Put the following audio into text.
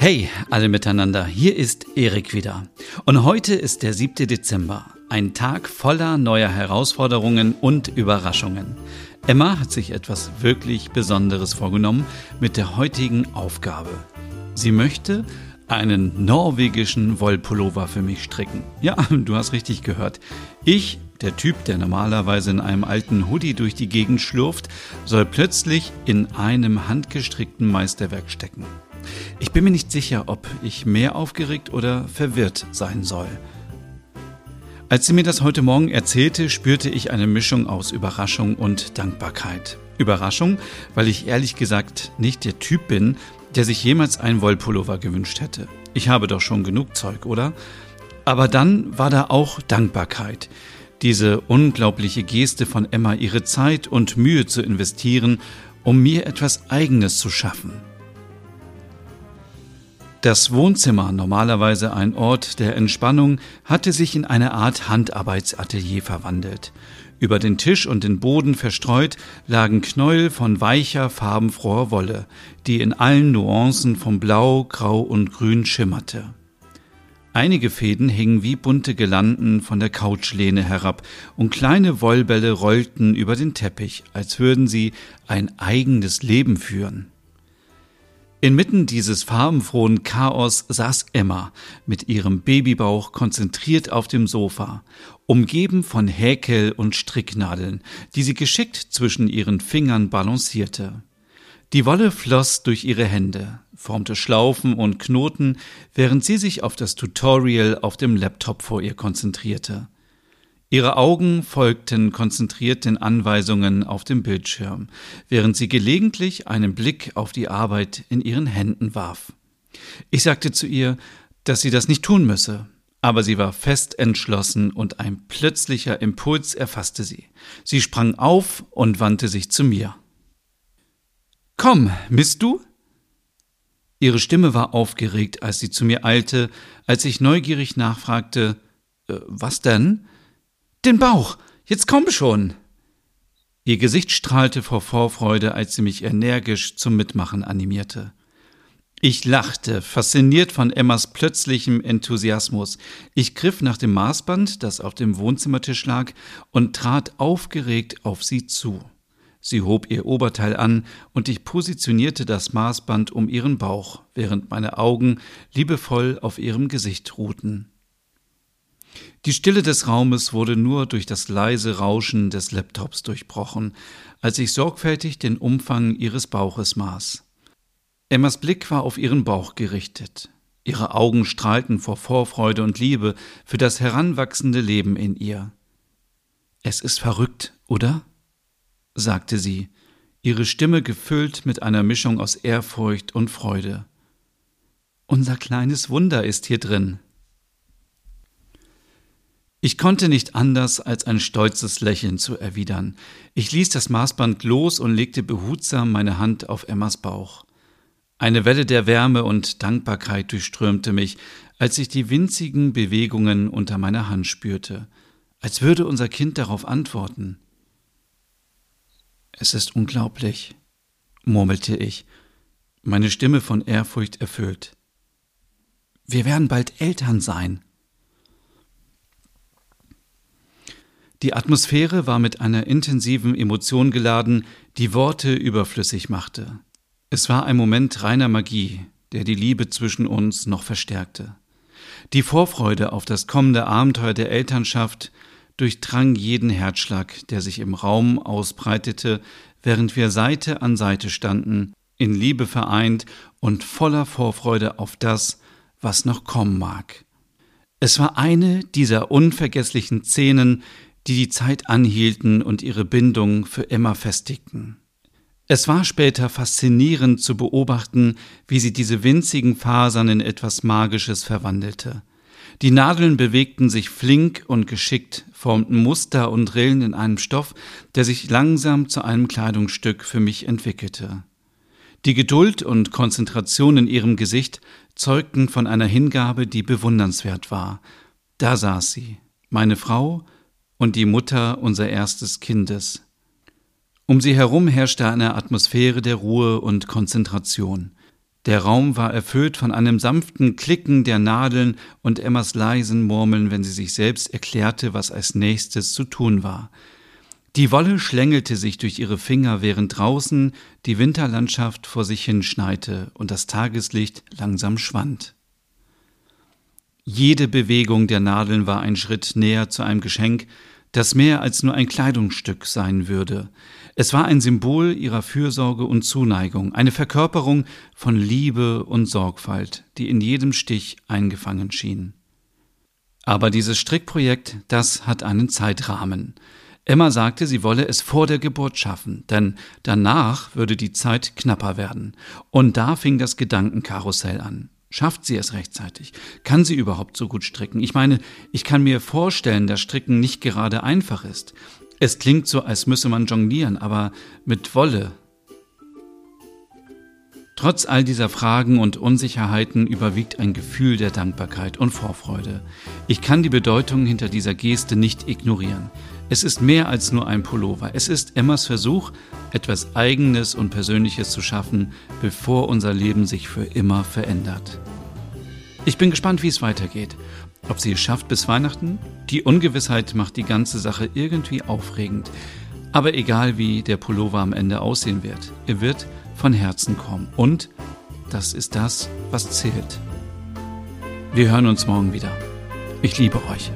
Hey, alle miteinander, hier ist Erik wieder. Und heute ist der 7. Dezember, ein Tag voller neuer Herausforderungen und Überraschungen. Emma hat sich etwas wirklich Besonderes vorgenommen mit der heutigen Aufgabe. Sie möchte einen norwegischen Wollpullover für mich stricken. Ja, du hast richtig gehört. Ich, der Typ, der normalerweise in einem alten Hoodie durch die Gegend schlurft, soll plötzlich in einem handgestrickten Meisterwerk stecken. Ich bin mir nicht sicher, ob ich mehr aufgeregt oder verwirrt sein soll. Als sie mir das heute Morgen erzählte, spürte ich eine Mischung aus Überraschung und Dankbarkeit. Überraschung, weil ich ehrlich gesagt nicht der Typ bin, der sich jemals einen Wollpullover gewünscht hätte. Ich habe doch schon genug Zeug, oder? Aber dann war da auch Dankbarkeit. Diese unglaubliche Geste von Emma, ihre Zeit und Mühe zu investieren, um mir etwas Eigenes zu schaffen. Das Wohnzimmer, normalerweise ein Ort der Entspannung, hatte sich in eine Art Handarbeitsatelier verwandelt. Über den Tisch und den Boden verstreut lagen Knäuel von weicher, farbenfroher Wolle, die in allen Nuancen von Blau, Grau und Grün schimmerte. Einige Fäden hingen wie bunte Girlanden von der Couchlehne herab und kleine Wollbälle rollten über den Teppich, als würden sie ein eigenes Leben führen. Inmitten dieses farbenfrohen Chaos saß Emma mit ihrem Babybauch konzentriert auf dem Sofa, umgeben von Häkel und Stricknadeln, die sie geschickt zwischen ihren Fingern balancierte. Die Wolle floss durch ihre Hände, formte Schlaufen und Knoten, während sie sich auf das Tutorial auf dem Laptop vor ihr konzentrierte. Ihre Augen folgten konzentriert den Anweisungen auf dem Bildschirm, während sie gelegentlich einen Blick auf die Arbeit in ihren Händen warf. Ich sagte zu ihr, dass sie das nicht tun müsse, aber sie war fest entschlossen und ein plötzlicher Impuls erfasste sie. Sie sprang auf und wandte sich zu mir. Komm, misst du? Ihre Stimme war aufgeregt, als sie zu mir eilte, als ich neugierig nachfragte, äh, was denn? Den Bauch. Jetzt komm schon. Ihr Gesicht strahlte vor Vorfreude, als sie mich energisch zum Mitmachen animierte. Ich lachte, fasziniert von Emmas plötzlichem Enthusiasmus. Ich griff nach dem Maßband, das auf dem Wohnzimmertisch lag, und trat aufgeregt auf sie zu. Sie hob ihr Oberteil an, und ich positionierte das Maßband um ihren Bauch, während meine Augen liebevoll auf ihrem Gesicht ruhten. Die Stille des Raumes wurde nur durch das leise Rauschen des Laptops durchbrochen, als ich sorgfältig den Umfang ihres Bauches maß. Emmas Blick war auf ihren Bauch gerichtet. Ihre Augen strahlten vor Vorfreude und Liebe für das heranwachsende Leben in ihr. Es ist verrückt, oder? sagte sie, ihre Stimme gefüllt mit einer Mischung aus Ehrfurcht und Freude. Unser kleines Wunder ist hier drin. Ich konnte nicht anders, als ein stolzes Lächeln zu erwidern. Ich ließ das Maßband los und legte behutsam meine Hand auf Emmas Bauch. Eine Welle der Wärme und Dankbarkeit durchströmte mich, als ich die winzigen Bewegungen unter meiner Hand spürte, als würde unser Kind darauf antworten. Es ist unglaublich, murmelte ich, meine Stimme von Ehrfurcht erfüllt. Wir werden bald Eltern sein. Die Atmosphäre war mit einer intensiven Emotion geladen, die Worte überflüssig machte. Es war ein Moment reiner Magie, der die Liebe zwischen uns noch verstärkte. Die Vorfreude auf das kommende Abenteuer der Elternschaft durchdrang jeden Herzschlag, der sich im Raum ausbreitete, während wir Seite an Seite standen, in Liebe vereint und voller Vorfreude auf das, was noch kommen mag. Es war eine dieser unvergesslichen Szenen, die die Zeit anhielten und ihre Bindung für immer festigten. Es war später faszinierend zu beobachten, wie sie diese winzigen Fasern in etwas Magisches verwandelte. Die Nadeln bewegten sich flink und geschickt, formten Muster und Rillen in einem Stoff, der sich langsam zu einem Kleidungsstück für mich entwickelte. Die Geduld und Konzentration in ihrem Gesicht zeugten von einer Hingabe, die bewundernswert war. Da saß sie, meine Frau, und die Mutter unser erstes Kindes. Um sie herum herrschte eine Atmosphäre der Ruhe und Konzentration. Der Raum war erfüllt von einem sanften Klicken der Nadeln und Emmas leisen Murmeln, wenn sie sich selbst erklärte, was als nächstes zu tun war. Die Wolle schlängelte sich durch ihre Finger, während draußen die Winterlandschaft vor sich hinschneite und das Tageslicht langsam schwand. Jede Bewegung der Nadeln war ein Schritt näher zu einem Geschenk, das mehr als nur ein Kleidungsstück sein würde. Es war ein Symbol ihrer Fürsorge und Zuneigung, eine Verkörperung von Liebe und Sorgfalt, die in jedem Stich eingefangen schien. Aber dieses Strickprojekt, das hat einen Zeitrahmen. Emma sagte, sie wolle es vor der Geburt schaffen, denn danach würde die Zeit knapper werden. Und da fing das Gedankenkarussell an. Schafft sie es rechtzeitig? Kann sie überhaupt so gut stricken? Ich meine, ich kann mir vorstellen, dass Stricken nicht gerade einfach ist. Es klingt so, als müsse man jonglieren, aber mit Wolle. Trotz all dieser Fragen und Unsicherheiten überwiegt ein Gefühl der Dankbarkeit und Vorfreude. Ich kann die Bedeutung hinter dieser Geste nicht ignorieren. Es ist mehr als nur ein Pullover. Es ist Emmas Versuch, etwas Eigenes und Persönliches zu schaffen, bevor unser Leben sich für immer verändert. Ich bin gespannt, wie es weitergeht. Ob sie es schafft bis Weihnachten? Die Ungewissheit macht die ganze Sache irgendwie aufregend. Aber egal wie der Pullover am Ende aussehen wird, er wird von Herzen kommen. Und das ist das, was zählt. Wir hören uns morgen wieder. Ich liebe euch.